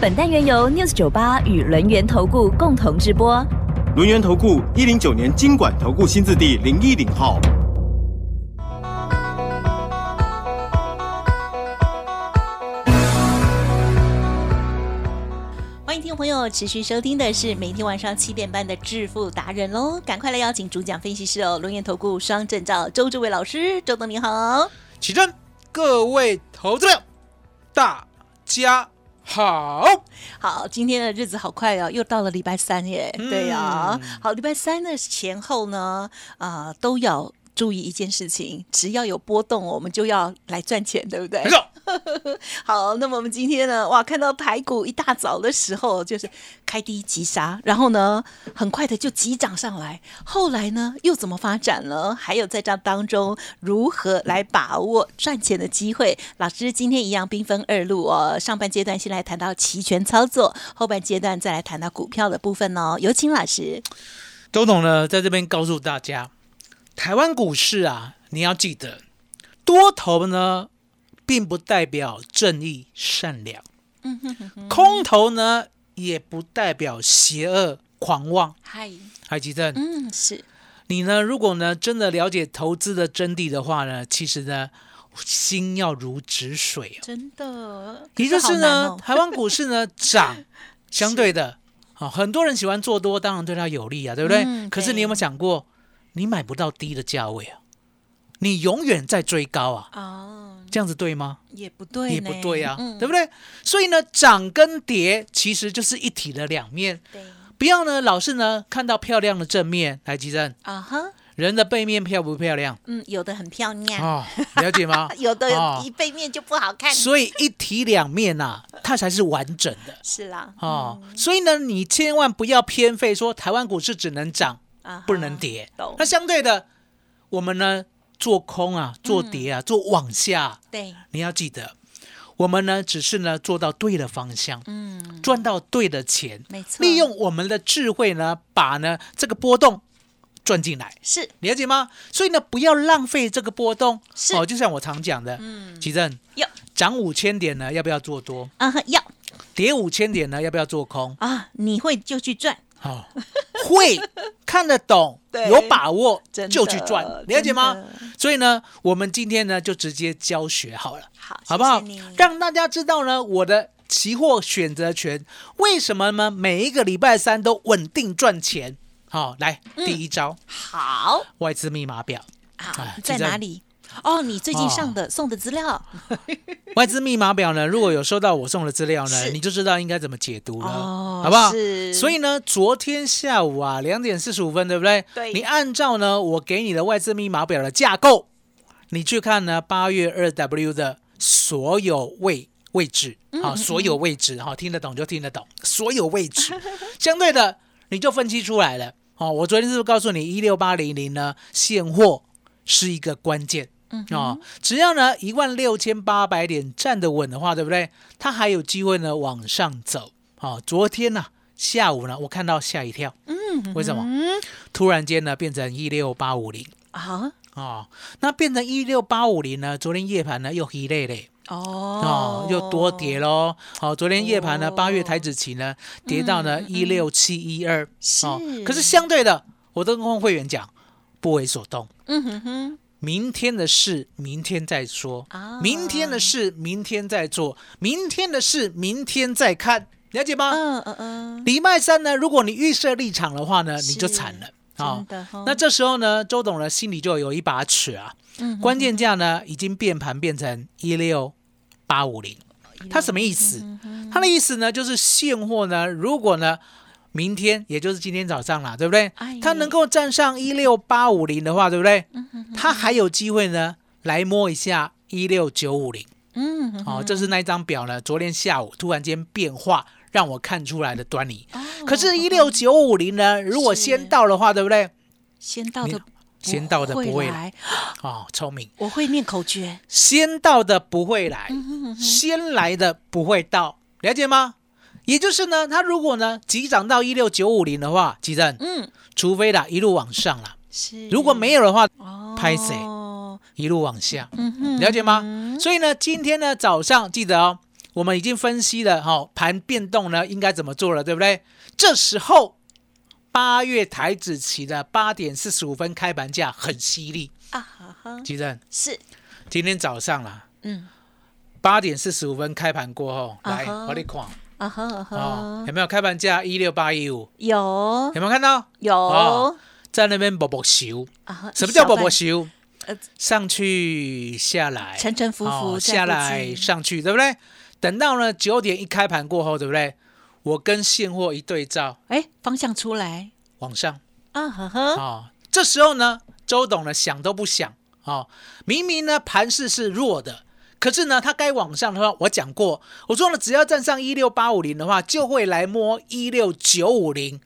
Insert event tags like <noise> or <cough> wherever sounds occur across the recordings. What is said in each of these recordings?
本单元由 News 九八与轮源投顾共同直播。轮源投顾一零九年经管投顾新字第零一零号。欢迎听众朋友持续收听的是每天晚上七点半的致富达人喽，赶快来邀请主讲分析师哦，龙岩投顾双证照周志伟老师，周董你好。起身，各位投资者，大家好。好，今天的日子好快哦，又到了礼拜三耶。嗯对呀、好，礼拜三的前后呢，啊、都要注意一件事情，只要有波动，我们就要来赚钱，对不对没？错，<laughs> 好，那么我们今天呢，哇，看到台股一大早的时候就是开低急杀，然后呢，很快的就急涨上来，后来呢又怎么发展了？还有在这当中如何来把握赚钱的机会？老师今天一样兵分二路哦，上半阶段先来谈到期权操作，后半阶段再来谈到股票的部分哦。有请老师。周董呢，在这边告诉大家，台湾股市啊，你要记得，多头呢，并不代表正义善良，嗯哼哼哼，空头呢，也不代表邪恶狂妄。嗨，海吉正，嗯，是。你呢，如果呢真的了解投资的真谛的话呢，其实呢，心要如止水哦。真的，也就是呢，哦。台湾股市呢涨，相对的，啊，<laughs> 很多人喜欢做多，当然对它有利啊，对不对？嗯可是你有没有想过，你买不到低的价位啊？你永远在追高啊，哦，这样子对吗？也不对，也不对啊，嗯对不对？所以呢，涨跟跌其实就是一体的两面，对不要呢老是呢看到漂亮的正面来急正，啊哈，人的背面漂不漂亮？嗯，有的很漂亮，哦，了解吗？<laughs> 有的哦一背面就不好看。所以一体两面呐、它才是完整的。是啦，哦，所以呢，你千万不要偏废，说台湾股市只能涨啊不能跌。懂那相对的，我们呢做空啊，做跌啊，做往下，对，你要记得，我们呢只是呢做到对的方向，嗯，赚到对的钱，没错，利用我们的智慧呢，把呢这个波动赚进来。是。了解吗？所以呢，不要浪费这个波动。是。哦，就像我常讲的，嗯。奇正要。涨五千点呢，要不要做多？啊哈要。跌五千点呢，要不要做空？啊，你会就去赚，好、会看得懂，<laughs> 有把握就去赚，了解吗？所以呢，我们今天呢就直接教学好了，好，好不好谢谢？让大家知道呢我的期货选择权为什么呢？每一个礼拜三都稳定赚钱。好、来嗯第一招，好外资密码表。啊在哪里？哦，你最近哦上的送的资料。<laughs> 外资密码表呢，如果有收到我送的资料呢，你就知道应该怎么解读了，哦好不好？是。所以呢，昨天下午啊，两点四十五分，对不对？对。你按照呢我给你的外资密码表的架构，你去看呢八月二 W 的所有位位置，好、所有位置，好、听得懂就听得懂，所有位置，<laughs> 相对的你就分析出来了。哦，我昨天是不是告诉你一六八零零呢现货是一个关键？哦，只要呢一万六千八百点站得稳的话，对不对？它还有机会呢往上走。哦，昨天呢、下午呢，我看到吓一跳，嗯，为什么？嗯突然间呢变成一六八五零啊哦，那变成一六八五零呢？昨天夜盘呢又黑累累哦哦，又多跌喽。好、昨天夜盘呢，哦八月台子期呢跌到呢嗯嗯一六七一二是可是相对的，我都跟会员讲不为所动。嗯哼哼明天的事，明天再说。啊明天的事，明天再做。明天的事，明天再看。了解吗？嗯嗯嗯，礼拜三呢，如果你预设立场的话呢，你就惨了啊、哦那这时候呢，周董呢心里就有一把尺啊，嗯关键价呢已经变盘变成一六八五零。它什么意思？嗯它的意思呢，就是现货呢，如果呢明天，也就是今天早上啦，对不对哎？它能够站上一六八五零的话，对不对？嗯它还有机会呢来摸一下一六九五零。嗯哦，这是那一张表呢，昨天下午突然间变化，让我看出来的端倪。哦可是，一六九五零呢，如果先到的话，对不对？先到的先到的不会来来，哦，聪明，我会念口诀。先到的不会来，嗯先来的不会到，了解吗？也就是呢，它如果呢急涨到一六九五零的话，急震，嗯，除非啦一路往上啦，是。如果没有的话，哦，拍谁？一路往下，嗯哼。了解吗？所以呢，今天呢早上记得哦，我们已经分析了哈、哦、盘变动呢应该怎么做了，对不对？这时候八月台子期的八点四十五分开盘价很犀利，啊哈哈，记得是，今天早上啦，嗯，八点四十五分开盘过后，来我你看啊哈啊哦哈，，有没有开盘价一六八一五？有。有没有看到？有。哦在那边啵啵修，啊哈，什么叫啵啵小修呃？上去下来，沉沉浮浮哦下来上去，对不对？等到呢九点一开盘过后，对不对？我跟现货一对照，哎，方向出来。往上。啊哈哈，哦，这时候呢，周董呢想都不想。哦，明明呢盘势是弱的，可是呢它该往上的话，我讲过，我说呢只要站上一六八五零的话，就会来摸一六九五零，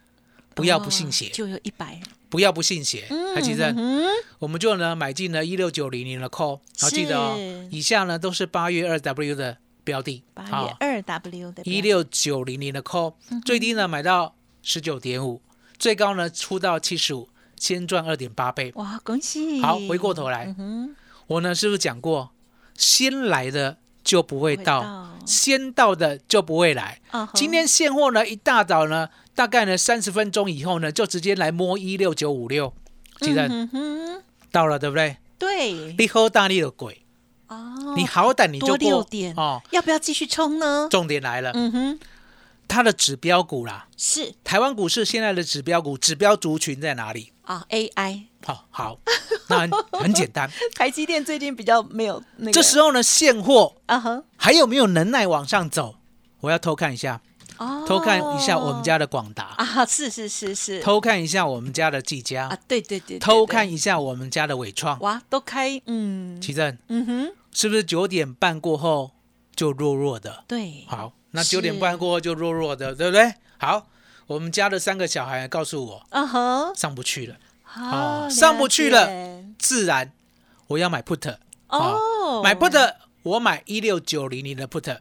不要不信邪，就有一百，不要不信邪，还记得？嗯，我们就呢买进了一六九零零的 call，好记得哦，以下呢都是八月二 W 的标的，八好。月二 W 的一六九零零的 call，最低呢买到十九点五，最高呢出到七十五，先赚二点八倍。哇，恭喜！好，回过头来，嗯，我呢是不是讲过，先来的就不会到，到。先到的就不会来。今天现货呢一大早呢，大概呢三十分钟以后呢，就直接来摸一六九五六，记得嗯，到了对不对？对，你好大力的鬼，哦，你好歹你就多六过点。哦。要不要继续冲呢？重点来了，嗯哼，它的指标股啦，是。台湾股市现在的指标股，指标族群在哪里？啊，AI，好好，那很很简单。<laughs> 台积电最近比较没有那个，这时候呢，现货啊哈，还有没有能耐往上走？我要偷看一下，哦，偷看一下我们家的广达，啊，是是是是，偷看一下我们家的技嘉。啊，，对对对，对偷对看一下我们家的伟创。哇，都开，嗯。奇正嗯哼，是不是九点半过后就弱弱的？对，好，那九点半过后就弱弱的，对不对？好，我们家的三个小孩告诉我啊哈，上不去了，好，上不去了自然我要买 put。哦，买 put，我买一六九零零的 put，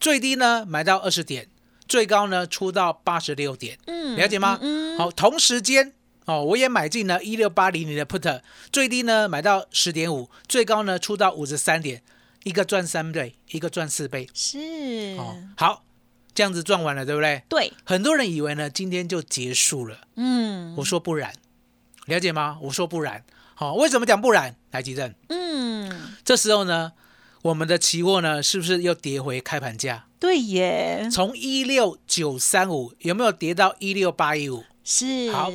最低呢买到二十点，最高呢出到八十六点，嗯了解吗？嗯，嗯好，同时间哦，我也买进了一六八零零的 put，最低呢买到十点五，最高呢出到五十三点，一个赚三倍，一个赚四倍。是，哦，好，这样子赚完了，对不对？对，很多人以为呢今天就结束了，嗯我说不然，了解吗？我说不然。好、为什么讲不然？来，吉正。嗯，这时候呢，我们的期货呢，是不是又跌回开盘价？对耶，从一六九三五有没有跌到一六八一五？是，好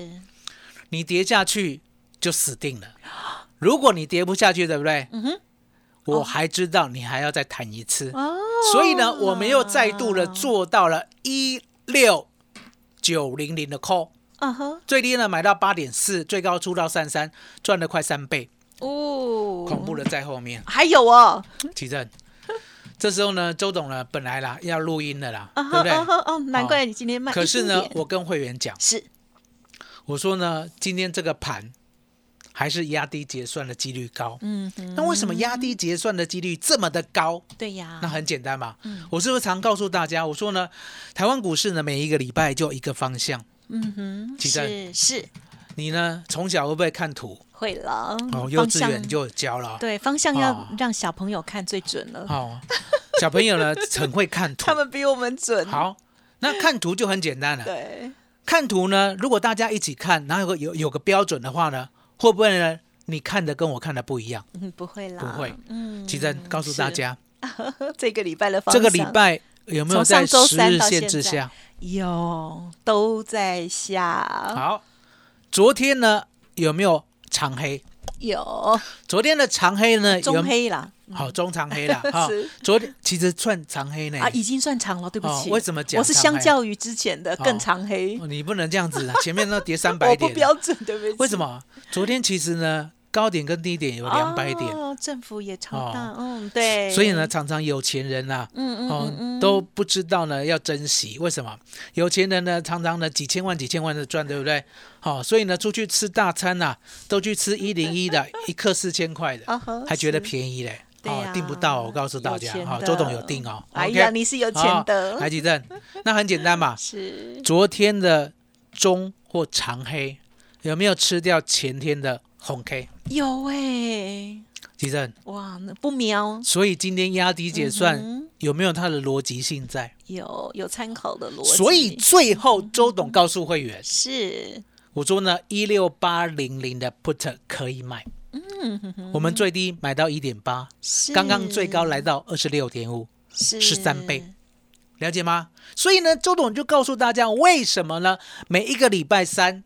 你跌下去就死定了。如果你跌不下去，对不对？嗯哼，我还知道你还要再弹一次，哦，所以呢，我们又再度的做到了一六九零零的 call，最低呢买到八点四，最高出到三三，赚了快三倍，哦，恐怖的在后面。还有哦，奇正，这时候呢，周董呢本来啦要录音的啦，对不对？啊哈哦，难怪你今天卖，可是呢，我跟会员讲，是。我说呢，今天这个盘还是压低结算的几率高。嗯哼，那为什么压低结算的几率这么的高？对呀，那很简单嘛，嗯。我是不是常告诉大家，我说呢，台湾股市呢每一个礼拜就一个方向，嗯哼，是是你呢从小会不会看图？会了，哦，幼稚园就教了。对方向要哦让小朋友看最准了，哦，小朋友呢很会看图 <laughs> 他。们比我们准，，好，那看图就很简单了。对，看图呢，如果大家一起看，然后有个有有个标准的话呢，会不会呢？你看的跟我看的不一样？嗯，不会啦，不会，嗯，奇珍告诉大家，是 <laughs> 这个礼拜的方这，个礼拜有没有在十日线到现在之下？有都在下，好，昨天呢有没有长黑？有昨天的长黑呢？有中黑啦，好中长黑啦。<laughs> 哈，昨天其实算长黑呢。啊，已经算长了，对不起，哦为什么讲我是相较于之前的更哦长黑，哦你不能这样子啊，前面那跌 <laughs> 三百我不点。标准，对不起，为什？么？昨天其实呢，高点跟低点有两百点，哦，政府也超哦大，嗯，对，所以呢，，常常有钱人呐、嗯嗯都不知道呢要珍惜。为什么？有钱人呢，常常呢几千万、几千万的赚，对不对？好、所以呢，出去吃大餐呐、都去吃一零一的，<laughs> 一克四千块的，还觉得便宜嘞。对呀订不到，我告诉大家，好、<laughs> 周董有订哦。哎呀，你是有钱的，台积电，那很简单嘛。<laughs> 是昨天的中或长黑有没有吃掉前天的红 K？有哎，吉正，哇，那不瞄，所以今天压低结算、嗯有没有它的逻辑性在？有有参考的逻辑，所以最后周董告诉会员，是。我说呢，一六八零零的 put 可以买，嗯，我们最低买到一点八，是。刚刚最高来到二十六点五，是。13倍，了解吗？所以呢，周董就告诉大家为什么呢？每一个礼拜三，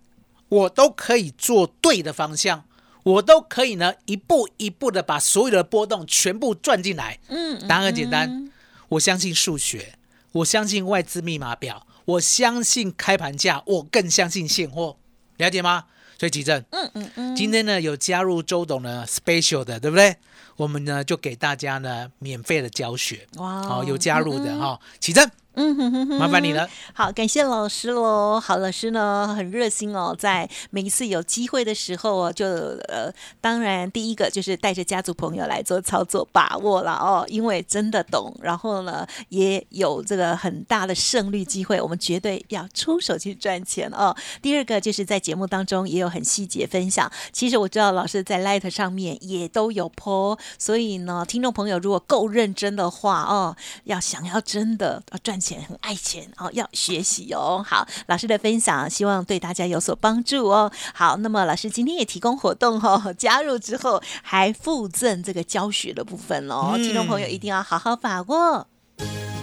我都可以做对的方向，我都可以呢一步一步的把所有的波动全部赚进来。嗯，答案很简单，嗯。我相信数学，我相信外资密码表，我相信开盘价，我更相信现货，了解吗？所以吉正，嗯嗯嗯，今天呢有加入周董的 special 的，对不对？我们呢就给大家呢免费的教学，哇好、有加入的哈、启正，嗯哼哼哼，麻烦你了。好，感谢老师喽。好，老师呢很热心哦，在每一次有机会的时候哦，就呃，当然第一个就是带着家族朋友来做操作，把握了哦，因为真的懂，然后呢也有这个很大的胜率机会，我们绝对要出手去赚钱哦。第二个就是在节目当中也有很细节分享。其实我知道老师在 Light 上面也都有 po，所以呢，听众朋友如果够认真的话哦，要想要真的要赚钱，很爱钱哦，要学习哦。好，老师的分享希望对大家有所帮助哦。好，那么老师今天也提供活动哦，加入之后还附赠这个教学的部分哦，嗯听众朋友一定要好好把握。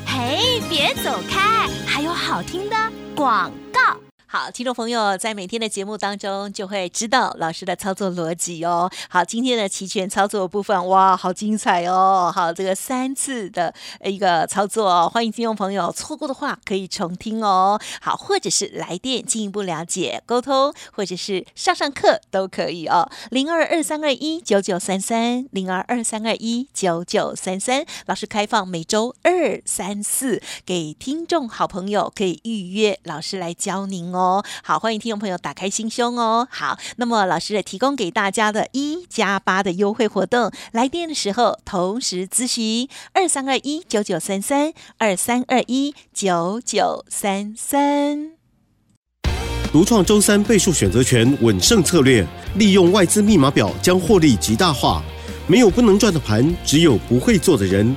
嘿，别走开，还有好听的广告。好，听众朋友在每天的节目当中就会知道老师的操作逻辑哦。好，今天的期权操作部分，哇，好精彩哦！好，这个三次的一个操作，欢迎听众朋友错过的话可以重听哦。好，或者是来电进一步了解沟通，或者是上上课都可以哦。零二二三二一九九三三，零二二三二一九九三三，老师开放每周二、三、四给听众好朋友可以预约老师来教您哦。哦好，欢迎听众朋友打开心胸哦。好，那么老师也提供给大家的一加八的优惠活动，来电的时候同时咨询二三二一九九三三二三二一九九三三。独创周三倍数选择权稳胜策略，利用外资密码表将获利极大化。没有不能赚的盘，只有不会做的人。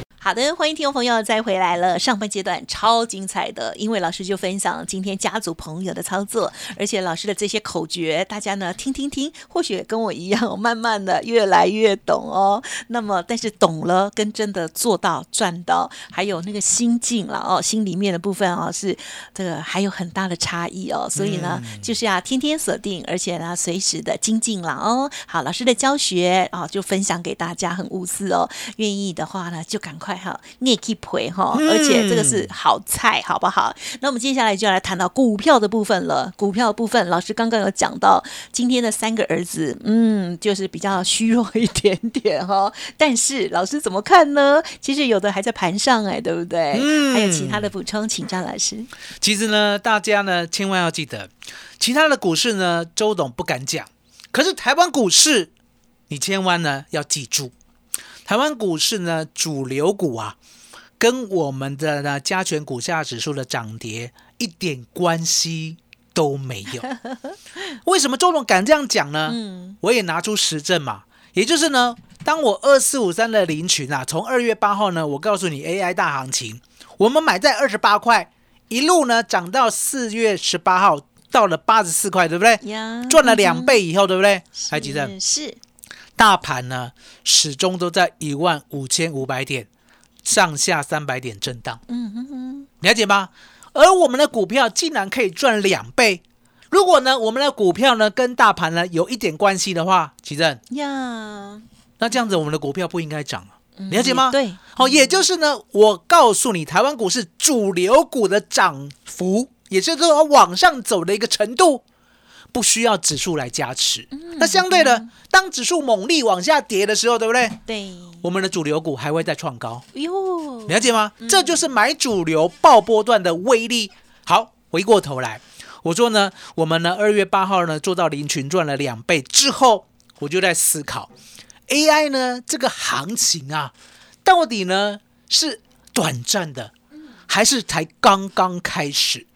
好的，欢迎听众朋友再回来了。上半阶段超精彩的，因为老师就分享今天家族朋友的操作，而且老师的这些口诀，大家呢听听听，或许跟我一样，慢慢的越来越懂哦。<laughs> 那么，但是懂了跟真的做到赚到，还有那个心境了哦，心里面的部分哦，是这个还有很大的差异哦。所以呢，就是要天天锁定，而且呢，随时的精进了哦。好，老师的教学啊、就分享给大家，很无私哦。愿意的话呢，就赶快哈，你也可以赔哈，而且这个是好菜，好不好？那我们接下来就要来谈到股票的部分了。股票的部分，老师刚刚有讲到，今天的三个儿子，嗯，就是比较虚弱一点点哈、<laughs> 但是老师怎么看呢？其实有的还在盘上哎，对不对？嗯还有其他的补充，请张老师。其实呢，大家呢千万要记得，其他的股市呢，周董不敢讲，可是台湾股市，你千万呢要记住，台湾股市呢主流股啊，跟我们的呢加权股价指数的涨跌一点关系都没有。<laughs> 为什么周总敢这样讲呢？嗯，我也拿出实证嘛，也就是呢，当我二四五三的林群啊，从二月八号呢，我告诉你 AI 大行情，我们买在二十八块，一路呢涨到四月十八号到了八十四块，对不对？呀，赚了两倍以后，对不对？还记得嗯是大盘呢始终都在一万五千五百点上下三百点震荡，嗯哼哼，了解吗？而我们的股票竟然可以赚两倍。如果呢，我们的股票呢跟大盘呢有一点关系的话，奇正，呀，那这样子我们的股票不应该涨啊，了解吗？嗯对，好，也就是呢，我告诉你，台湾股市主流股的涨幅，也就是说往上走的一个程度，不需要指数来加持。那相对的，当指数猛力往下跌的时候，对不对？对，我们的主流股还会再创高，哟，了解吗？这就是买主流爆波段的威力。好，回过头来，我说呢，我们呢二月八号呢做到零群赚了两倍之后，我就在思考 AI 呢这个行情啊，到底呢是短暂的，还是才刚刚开始？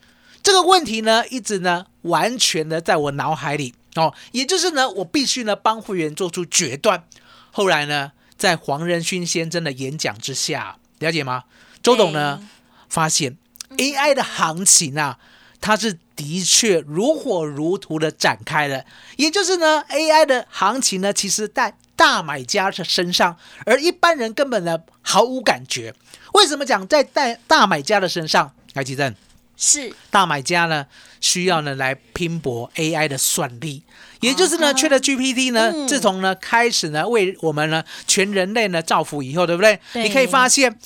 这个问题呢，一直呢完全的在我脑海里哦，也就是呢，我必须呢帮会员做出决断。后来呢，在黄仁勋先生的演讲之下，了解吗？周董呢发现 AI 的行情啊，它是的确如火如荼的展开了，也就是呢，AI 的行情呢，其实在大买家的身上，而一般人根本呢毫无感觉。为什么讲在大大买家的身上？来，吉正。是。大买家呢，需要呢来拼搏 AI 的算力，也就是呢啊哈，Chat GPT 呢，嗯。自从呢开始呢为我们呢全人类呢造福以后，对不对？对。你可以发现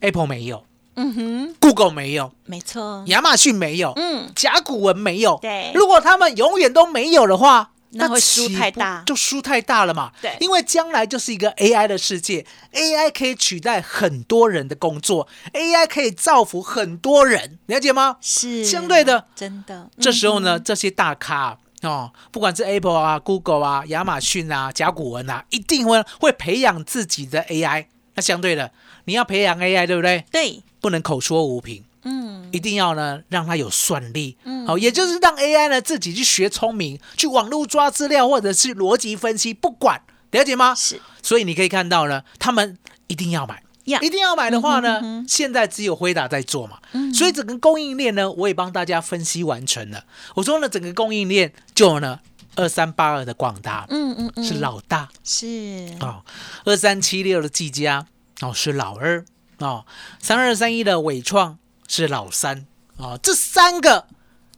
，Apple 没有。嗯哼，，Google 没有，没错，亚马逊没有，嗯，甲骨文没有。对。如果他们永远都没有的话。那会输太大就输太大了嘛。对因为将来就是一个 AI 的世界，AI 可以取代很多人的工作，AI 可以造福很多人，了解吗？是相对的真的，这时候呢，嗯这些大咖哦，不管是 Apple 啊、Google 啊、亚马逊啊、甲骨文啊，一定会会培养自己的 AI。那相对的，你要培养 AI，对不对？对，不能口说无凭，嗯，一定要呢让它有算力。嗯。好、也就是让 AI 呢自己去学聪明，去网络抓资料或者是逻辑分析，不管了解吗？是。所以你可以看到呢，他们一定要买。呀一定要买的话呢，嗯哼嗯哼。现在只有辉达在做嘛，嗯。所以整个供应链呢，我也帮大家分析完成了。我说呢，整个供应链就呢，二三八二的广达、嗯嗯嗯，是老大。是。哦，二三七六的技嘉哦是老二。哦，三二三一的伟创是老三啊，这三个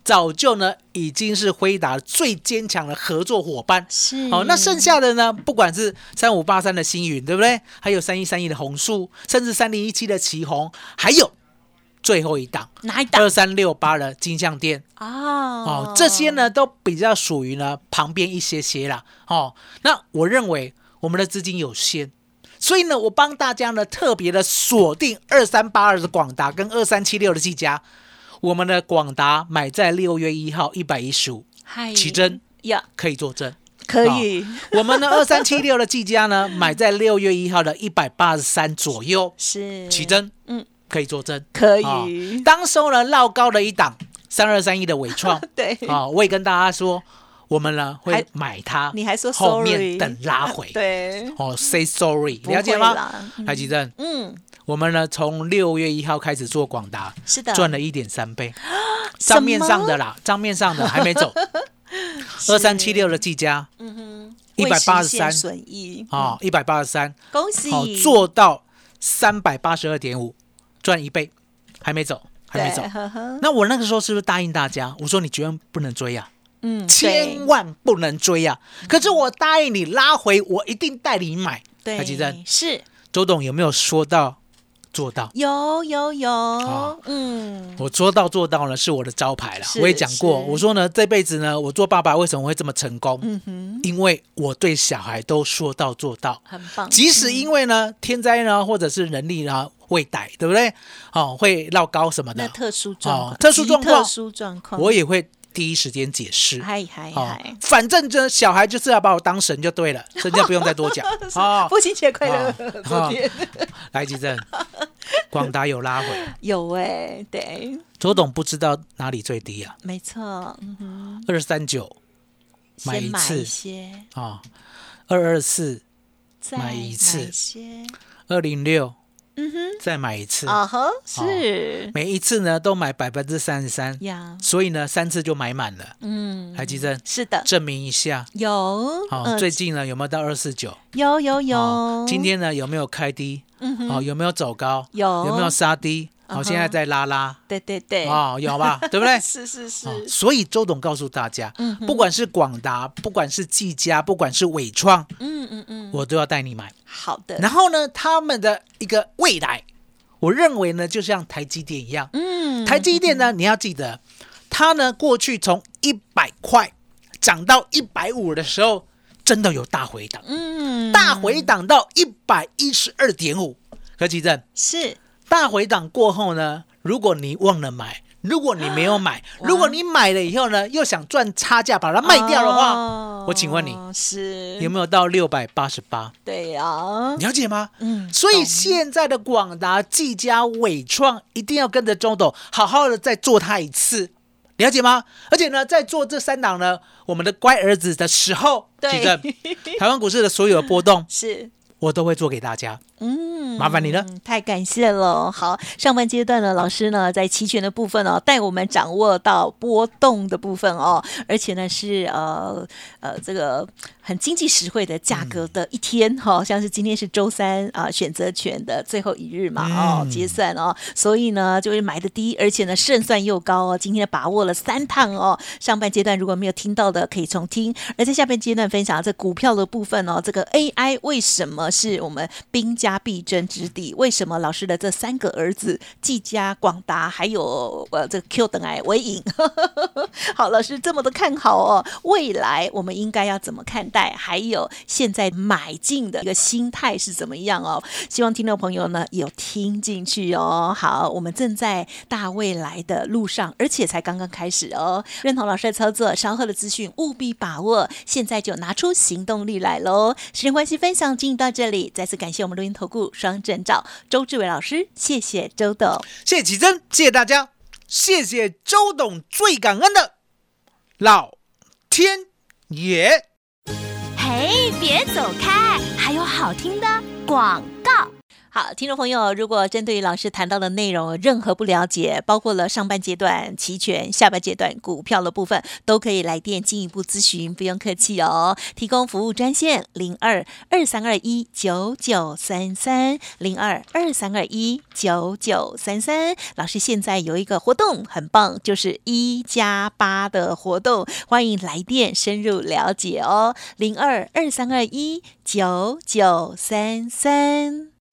早就呢已经是辉达最坚强的合作伙伴。是，哦、那剩下的呢，不管是三五八三的星云，对不对？还有三一三一的红树，甚至三零一七的旗红，还有最后一档哪一档二三六八的金像店啊？哦，这些呢都比较属于呢旁边一些些啦。哦，那我认为我们的资金有限。所以呢，我帮大家呢特别的锁定二三八二的广达跟二三七六的技嘉，我们的广达买在六月一号一百一十五，嗨，奇珍呀，可以作证。可以，我们的二三七六的技嘉呢，<laughs> 买在六月一号的一百八十三左右，是。奇珍，嗯，可以作证，可哦以，当时候呢，绕高了一档三二三一的伟创。<laughs> 对，啊，我也跟大家说，我们呢还会买它，你还说后面等拉回，<laughs> 对，哦，say sorry，了解吗？啦？海奇正，嗯，我们呢从六月一号开始做广达，是的，赚了一点三倍，什 <gasps> 账面上的啦，账面上的还没走，<laughs> 二三七六的技嘉嗯哼，一百八十三。啊，一百八十三。恭喜。好、做到三百八十二点五，赚一倍，还没走，还没走。那我那个时候是不是答应大家？我说你绝对不能追啊，嗯，千万不能追啊！可是我答应你拉回，我一定带你买。对，台积电是周董有没有说到做到？有有有好，嗯，我说到做到呢，是我的招牌了。我也讲过，我说呢，这辈子呢，我做爸爸为什么会这么成功？嗯哼，因为我对小孩都说到做到。很棒，即使因为呢天灾呢，或者是人力呢会逮，对不对？哦，会绕高什么的，那特殊状况，哦特殊状况特殊状况，我也会第一时间解释。嗨嗨哦嗨，，反正这小孩就是要把我当神就对了，<laughs> 真的不用再多讲。<laughs> 哦。父亲节快乐哦！<laughs> 昨天。来，吉正，广达有拉回，有哎，对，周董不知道哪里最低啊？没错，二三九买一次。些，啊，二二四、再买一次。些，二零六嗯哼，再买一次，啊哈，是每一次呢都买百分之三十三，呀，所以呢三次就买满了。嗯，还记得是的，证明一下。有，好、嗯最近呢有没有到二四九？有有有哦，今天呢有没有开低？嗯哼哦，有没有走高？有有没有杀低？好，现在在拉拉。对对对，哦，有吧？<laughs> 对不对？是是是，哦所以周董告诉大家，嗯不管是广达，不管是技嘉，不管是伟创，嗯嗯嗯，我都要带你买。好的，然后呢，他们的一个未来，我认为呢，就像台积电一样，嗯。台积电呢，你要记得，它呢过去从一百块涨到一百五的时候，真的有大回档，嗯。大回档到一百一十二点五。何其正，是大回档过后呢，如果你忘了买，如果你没有买，如果你买了以后呢，又想赚差价把它卖掉的话，哦我请问你是有没有到六百八十八？对呀，了解吗？嗯所以懂现在的广达、技嘉、伟创一定要跟着周董好好的再做它一次，了解吗？而且呢，在做这三档呢，我们的乖儿子的时候，对台湾股市的所有的波动，<laughs> 是。我都会做给大家。嗯，麻烦你了，太感谢了。好，上半阶段呢，老师呢在期权的部分哦，带我们掌握到波动的部分哦，而且呢是呃呃这个很经济实惠的价格的一天哈、像是今天是周三啊、选择权的最后一日嘛哦，嗯结算哦，所以呢就是买的低，而且呢胜算又高哦，今天把握了三趟哦。上半阶段如果没有听到的可以重听，而在下半阶段分享这股票的部分哦，这个 AI 为什么是我们兵家必争之地？为什么老师的这三个儿子季家、广达还有呃这个 Q 等 I 为赢？<laughs> 好，老师这么的看好哦，未来我们应该要怎么看待？还有现在买进的一个心态是怎么样哦？希望听众朋友呢有听进去哦。好，我们正在大未来的路上，而且才刚刚开始哦。认同老师的操作，稍后的资讯务必把握，现在就拿出行动力来喽。时间关系，分享进行到这里，再次感谢我们录音投顾双证照周志伟老师，谢谢周董。谢谢启真，谢谢大家，谢谢周董，最感恩的老天爷。嘿，别走开，还有好听的广告。好，听众朋友，如果针对于老师谈到的内容有任何不了解，包括了上半阶段期权、下半阶段股票的部分，都可以来电进一步咨询，不用客气哦。提供服务专线零二二三二一九九三三零二二三二一九九三三。老师现在有一个活动很棒，就是一加八的活动，欢迎来电深入了解哦。零二二三二一九九三三。